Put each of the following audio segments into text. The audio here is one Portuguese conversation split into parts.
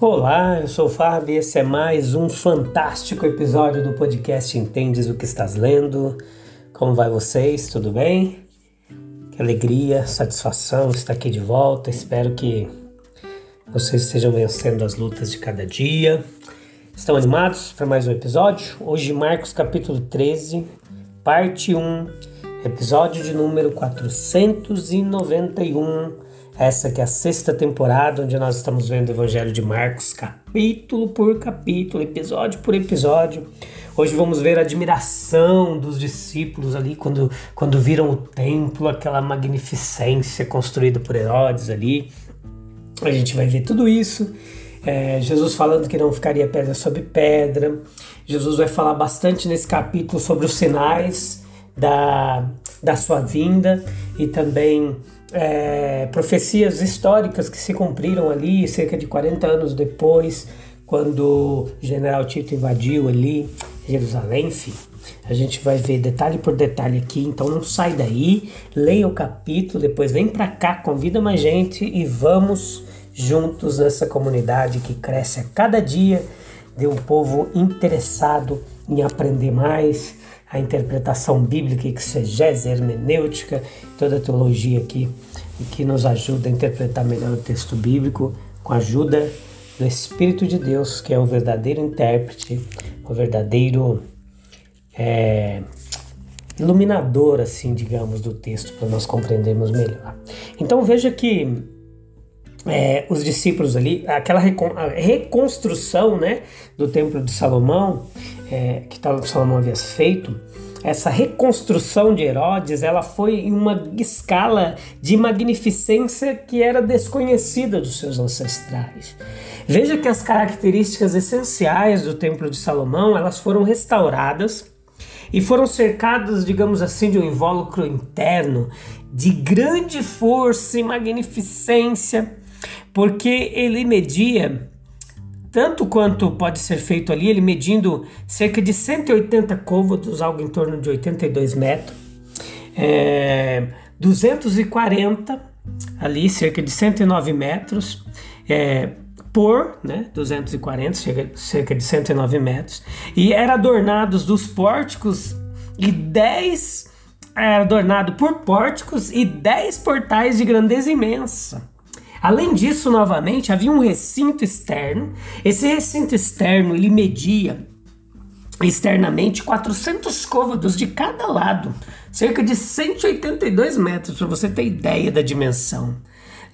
Olá, eu sou o Fábio e esse é mais um fantástico episódio do podcast Entendes o que estás lendo. Como vai vocês? Tudo bem? Que alegria, satisfação estar aqui de volta. Espero que vocês estejam vencendo as lutas de cada dia. Estão animados para mais um episódio? Hoje, Marcos capítulo 13, parte 1, episódio de número 491 essa que é a sexta temporada, onde nós estamos vendo o Evangelho de Marcos, capítulo por capítulo, episódio por episódio. Hoje vamos ver a admiração dos discípulos ali quando, quando viram o templo, aquela magnificência construída por Herodes ali. A gente vai ver tudo isso. É, Jesus falando que não ficaria pedra sobre pedra. Jesus vai falar bastante nesse capítulo sobre os sinais da, da sua vinda e também é, profecias históricas que se cumpriram ali cerca de 40 anos depois, quando o general Tito invadiu ali Jerusalém, enfim. A gente vai ver detalhe por detalhe aqui, então não sai daí, leia o capítulo, depois vem para cá, convida mais gente e vamos juntos nessa comunidade que cresce a cada dia de um povo interessado em aprender mais, a interpretação bíblica, seja hermenêutica, toda a teologia aqui, que nos ajuda a interpretar melhor o texto bíblico com a ajuda do Espírito de Deus, que é o verdadeiro intérprete, o verdadeiro é, iluminador, assim, digamos, do texto, para nós compreendermos melhor. Então veja que é, os discípulos ali, aquela reconstrução né, do Templo de Salomão, é, que Salomão havia feito, essa reconstrução de Herodes, ela foi em uma escala de magnificência que era desconhecida dos seus ancestrais. Veja que as características essenciais do Templo de Salomão, elas foram restauradas e foram cercadas, digamos assim, de um invólucro interno de grande força e magnificência, porque ele media tanto quanto pode ser feito ali, ele medindo cerca de 180 côvados, algo em torno de 82 metros, é, 240 ali, cerca de 109 metros, é, por, né, 240, cerca, de 109 metros, e era adornados dos pórticos e 10 era adornado por pórticos e 10 portais de grandeza imensa. Além disso, novamente, havia um recinto externo. Esse recinto externo ele media externamente 400 côvados de cada lado, cerca de 182 metros, para você ter ideia da dimensão.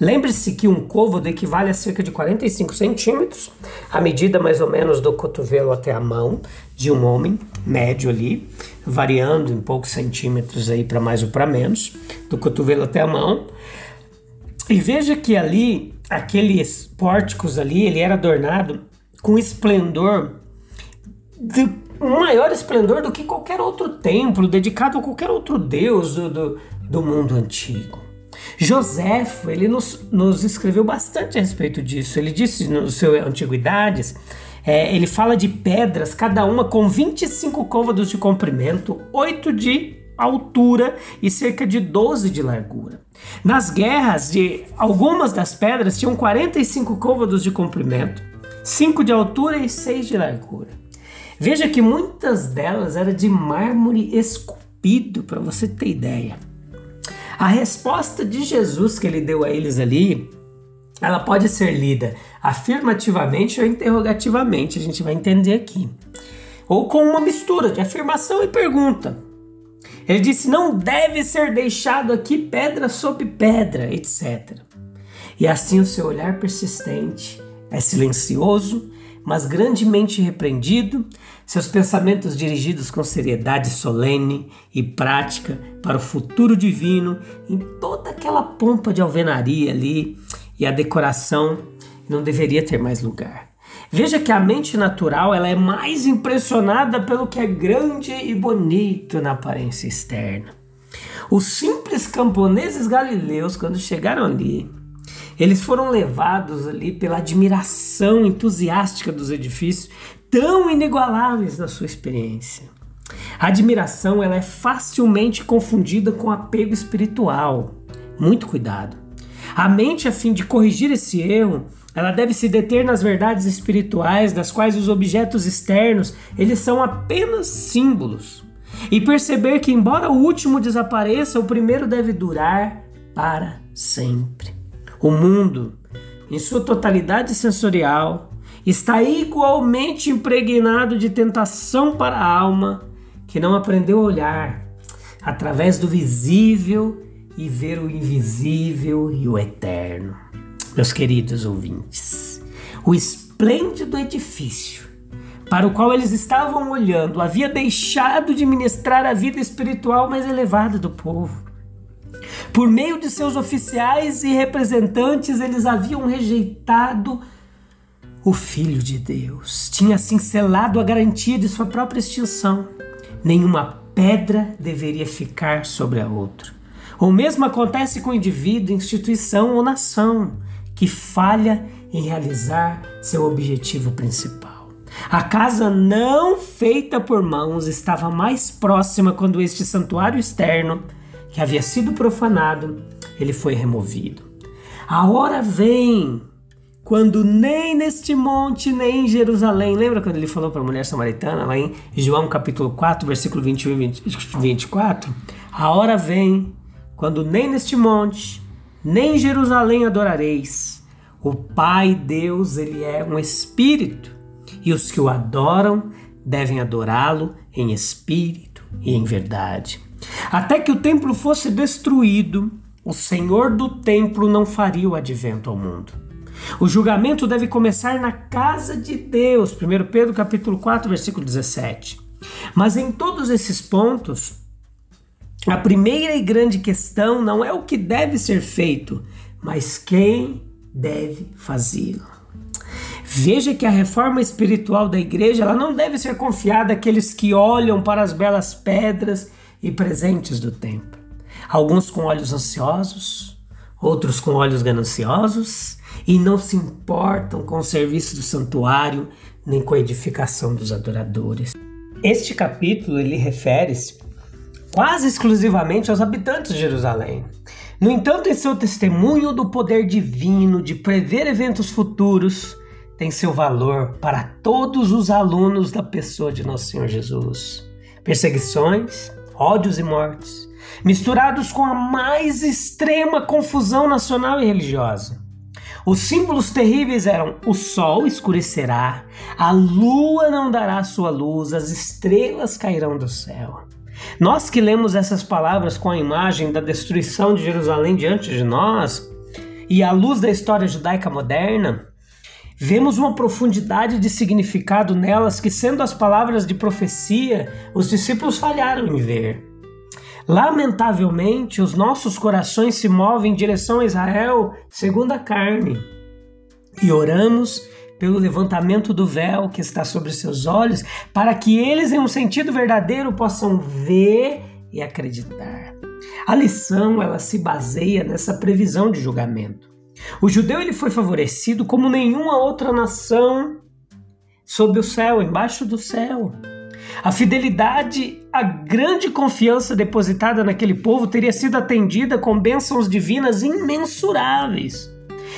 Lembre-se que um côvado equivale a cerca de 45 centímetros, a medida mais ou menos do cotovelo até a mão de um homem médio ali, variando em poucos centímetros aí para mais ou para menos, do cotovelo até a mão. E veja que ali, aqueles pórticos ali, ele era adornado com esplendor, de um maior esplendor do que qualquer outro templo dedicado a qualquer outro deus do, do, do mundo antigo. Joséfo, ele nos, nos, escreveu bastante a respeito disso. Ele disse no seu Antiguidades, é, ele fala de pedras, cada uma com 25 côvados de comprimento, 8 de altura e cerca de 12 de largura. Nas guerras, de algumas das pedras tinham 45 côvados de comprimento, 5 de altura e 6 de largura. Veja que muitas delas eram de mármore esculpido, para você ter ideia. A resposta de Jesus que ele deu a eles ali, ela pode ser lida afirmativamente ou interrogativamente, a gente vai entender aqui. Ou com uma mistura de afirmação e pergunta. Ele disse: Não deve ser deixado aqui pedra sobre pedra, etc. E assim o seu olhar persistente é silencioso, mas grandemente repreendido, seus pensamentos dirigidos com seriedade solene e prática para o futuro divino, em toda aquela pompa de alvenaria ali e a decoração não deveria ter mais lugar. Veja que a mente natural ela é mais impressionada pelo que é grande e bonito na aparência externa. Os simples camponeses galileus, quando chegaram ali, eles foram levados ali pela admiração entusiástica dos edifícios, tão inigualáveis na sua experiência. A admiração ela é facilmente confundida com apego espiritual. Muito cuidado. A mente, a fim de corrigir esse erro, ela deve se deter nas verdades espirituais, das quais os objetos externos eles são apenas símbolos, e perceber que embora o último desapareça, o primeiro deve durar para sempre. O mundo, em sua totalidade sensorial, está igualmente impregnado de tentação para a alma que não aprendeu a olhar através do visível e ver o invisível e o eterno. Meus queridos ouvintes, o esplêndido edifício para o qual eles estavam olhando havia deixado de ministrar a vida espiritual mais elevada do povo. Por meio de seus oficiais e representantes, eles haviam rejeitado o Filho de Deus. Tinha selado a garantia de sua própria extinção. Nenhuma pedra deveria ficar sobre a outra. O mesmo acontece com indivíduo, instituição ou nação que falha em realizar seu objetivo principal. A casa não feita por mãos estava mais próxima quando este santuário externo que havia sido profanado, ele foi removido. A hora vem quando nem neste monte, nem em Jerusalém. Lembra quando ele falou para a mulher samaritana, lá em João capítulo 4, versículo 21 e 24? A hora vem quando nem neste monte, nem em Jerusalém adorareis. O Pai Deus, ele é um espírito, e os que o adoram devem adorá-lo em espírito e em verdade. Até que o templo fosse destruído, o Senhor do templo não faria o advento ao mundo. O julgamento deve começar na casa de Deus, 1 Pedro capítulo 4, versículo 17. Mas em todos esses pontos, a primeira e grande questão não é o que deve ser feito, mas quem deve fazê-lo. Veja que a reforma espiritual da igreja ela não deve ser confiada àqueles que olham para as belas pedras e presentes do templo. Alguns com olhos ansiosos, outros com olhos gananciosos e não se importam com o serviço do santuário nem com a edificação dos adoradores. Este capítulo ele refere-se quase exclusivamente aos habitantes de Jerusalém. No entanto, em seu testemunho do poder divino de prever eventos futuros, tem seu valor para todos os alunos da pessoa de nosso Senhor Jesus. Perseguições, ódios e mortes, misturados com a mais extrema confusão nacional e religiosa. Os símbolos terríveis eram: o sol escurecerá, a lua não dará sua luz, as estrelas cairão do céu. Nós que lemos essas palavras com a imagem da destruição de Jerusalém diante de nós e à luz da história judaica moderna, Vemos uma profundidade de significado nelas que, sendo as palavras de profecia, os discípulos falharam em ver. Lamentavelmente, os nossos corações se movem em direção a Israel segundo a carne e oramos pelo levantamento do véu que está sobre seus olhos, para que eles, em um sentido verdadeiro, possam ver e acreditar. A lição ela se baseia nessa previsão de julgamento. O judeu ele foi favorecido como nenhuma outra nação sob o céu, embaixo do céu. A fidelidade, a grande confiança depositada naquele povo teria sido atendida com bênçãos divinas imensuráveis.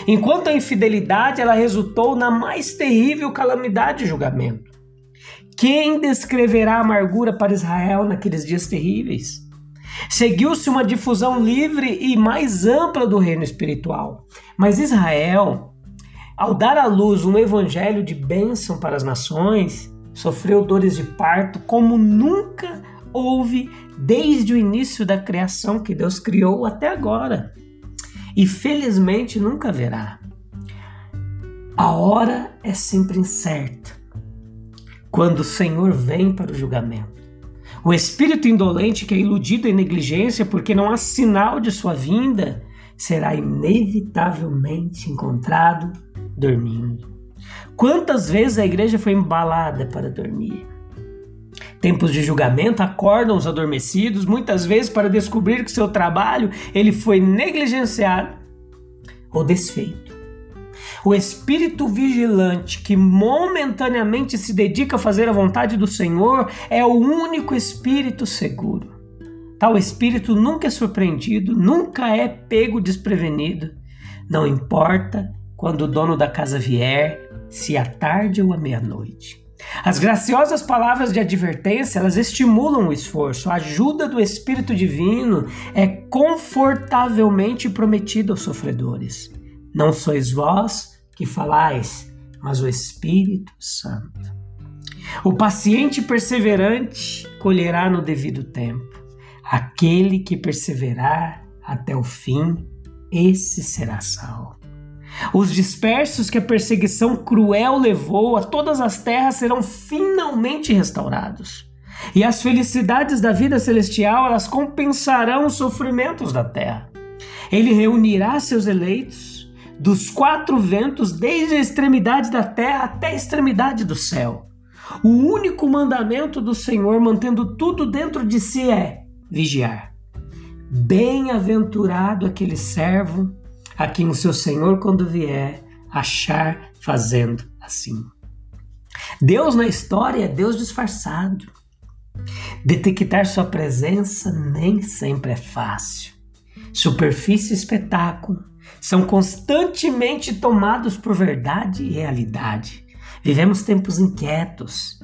Enquanto a infidelidade ela resultou na mais terrível calamidade e julgamento. Quem descreverá a amargura para Israel naqueles dias terríveis? Seguiu-se uma difusão livre e mais ampla do reino espiritual. Mas Israel, ao dar à luz um evangelho de bênção para as nações, sofreu dores de parto como nunca houve desde o início da criação que Deus criou até agora. E felizmente nunca haverá. A hora é sempre incerta. Quando o Senhor vem para o julgamento. O espírito indolente que é iludido em negligência porque não há sinal de sua vinda será inevitavelmente encontrado dormindo. Quantas vezes a igreja foi embalada para dormir? Tempos de julgamento acordam os adormecidos, muitas vezes para descobrir que seu trabalho ele foi negligenciado ou desfeito. O espírito vigilante que momentaneamente se dedica a fazer a vontade do Senhor é o único espírito seguro. Tal espírito nunca é surpreendido, nunca é pego desprevenido. Não importa quando o dono da casa vier, se à tarde ou à meia-noite. As graciosas palavras de advertência, elas estimulam o esforço. A ajuda do Espírito Divino é confortavelmente prometida aos sofredores. Não sois vós que falais, mas o Espírito Santo. O paciente perseverante colherá no devido tempo. Aquele que perseverar até o fim, esse será salvo. Os dispersos que a perseguição cruel levou a todas as terras serão finalmente restaurados. E as felicidades da vida celestial, elas compensarão os sofrimentos da terra. Ele reunirá seus eleitos dos quatro ventos, desde a extremidade da terra até a extremidade do céu. O único mandamento do Senhor, mantendo tudo dentro de si, é vigiar. Bem-aventurado aquele servo a quem o seu Senhor, quando vier, achar fazendo assim. Deus na história é Deus disfarçado. Detectar sua presença nem sempre é fácil. Superfície e espetáculo são constantemente tomados por verdade e realidade. Vivemos tempos inquietos.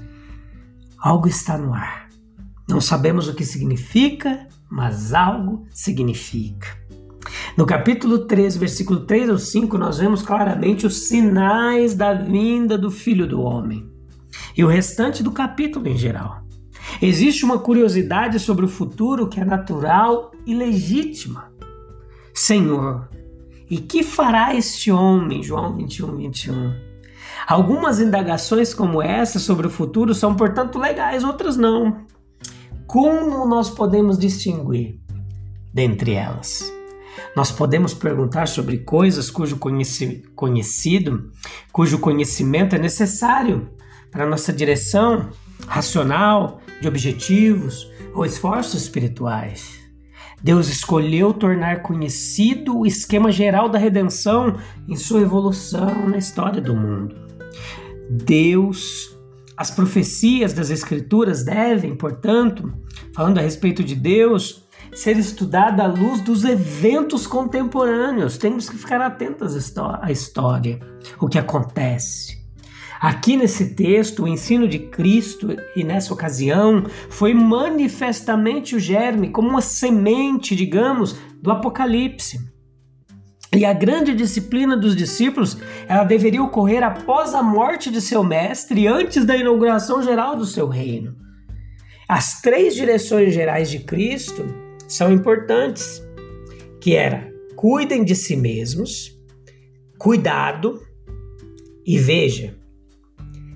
Algo está no ar. Não sabemos o que significa, mas algo significa. No capítulo 3, versículo 3 ao 5, nós vemos claramente os sinais da vinda do Filho do Homem. E o restante do capítulo em geral. Existe uma curiosidade sobre o futuro que é natural e legítima. Senhor, e que fará este homem? João 21, 21. Algumas indagações como essa sobre o futuro são, portanto, legais, outras não. Como nós podemos distinguir dentre elas? Nós podemos perguntar sobre coisas cujo conheci conhecido, cujo conhecimento é necessário para nossa direção racional, de objetivos ou esforços espirituais. Deus escolheu tornar conhecido o esquema geral da redenção em sua evolução na história do mundo. Deus, as profecias das Escrituras devem, portanto, falando a respeito de Deus, ser estudada à luz dos eventos contemporâneos. Temos que ficar atentos à história, o que acontece. Aqui nesse texto, o ensino de Cristo, e nessa ocasião, foi manifestamente o germe, como uma semente, digamos, do Apocalipse. E a grande disciplina dos discípulos, ela deveria ocorrer após a morte de seu mestre, antes da inauguração geral do seu reino. As três direções gerais de Cristo são importantes, que era cuidem de si mesmos, cuidado e veja,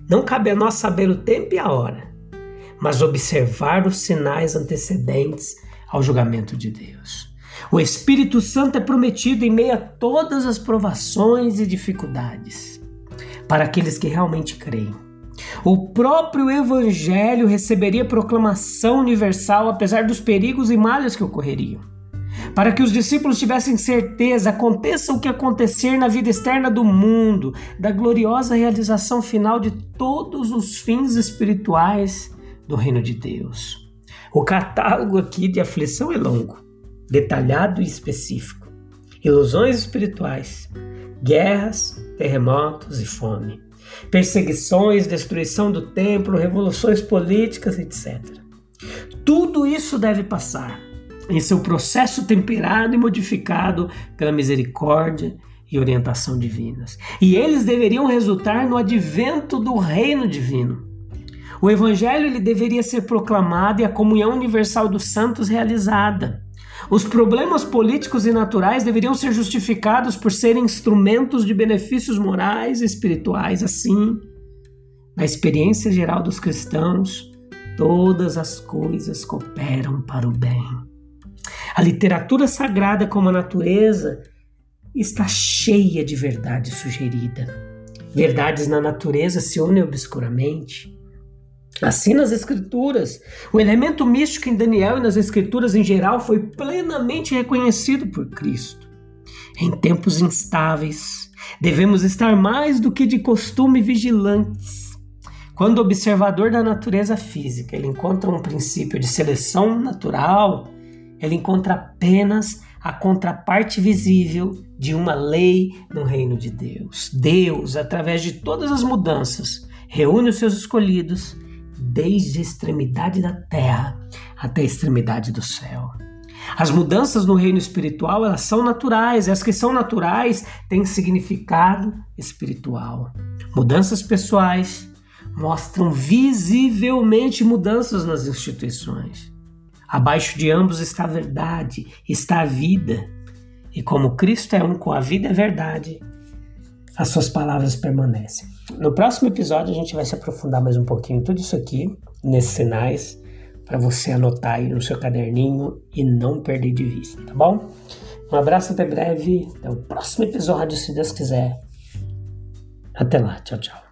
não cabe a nós saber o tempo e a hora, mas observar os sinais antecedentes ao julgamento de Deus. O Espírito Santo é prometido em meio a todas as provações e dificuldades para aqueles que realmente creem. O próprio Evangelho receberia proclamação universal apesar dos perigos e malhas que ocorreriam. Para que os discípulos tivessem certeza, aconteça o que acontecer na vida externa do mundo, da gloriosa realização final de todos os fins espirituais do reino de Deus. O catálogo aqui de aflição é longo, detalhado e específico. Ilusões espirituais, guerras, terremotos e fome perseguições, destruição do templo, revoluções políticas, etc. Tudo isso deve passar em seu processo temperado e modificado pela misericórdia e orientação divinas. E eles deveriam resultar no advento do reino divino. O evangelho ele deveria ser proclamado e a comunhão universal dos santos realizada. Os problemas políticos e naturais deveriam ser justificados por serem instrumentos de benefícios morais e espirituais. Assim, na experiência geral dos cristãos, todas as coisas cooperam para o bem. A literatura sagrada, como a natureza, está cheia de verdade sugerida. Verdades na natureza se unem obscuramente. Assim, nas Escrituras, o elemento místico em Daniel e nas Escrituras em geral foi plenamente reconhecido por Cristo. Em tempos instáveis, devemos estar mais do que de costume vigilantes. Quando o observador da natureza física ele encontra um princípio de seleção natural, ele encontra apenas a contraparte visível de uma lei no reino de Deus. Deus, através de todas as mudanças, reúne os seus escolhidos desde a extremidade da terra até a extremidade do céu. As mudanças no reino espiritual, elas são naturais, as que são naturais têm significado espiritual. Mudanças pessoais mostram visivelmente mudanças nas instituições. Abaixo de ambos está a verdade, está a vida. E como Cristo é um com a vida a verdade, as suas palavras permanecem. No próximo episódio a gente vai se aprofundar mais um pouquinho em tudo isso aqui, nesses sinais, para você anotar aí no seu caderninho e não perder de vista, tá bom? Um abraço até breve, até o próximo episódio, se Deus quiser. Até lá, tchau, tchau.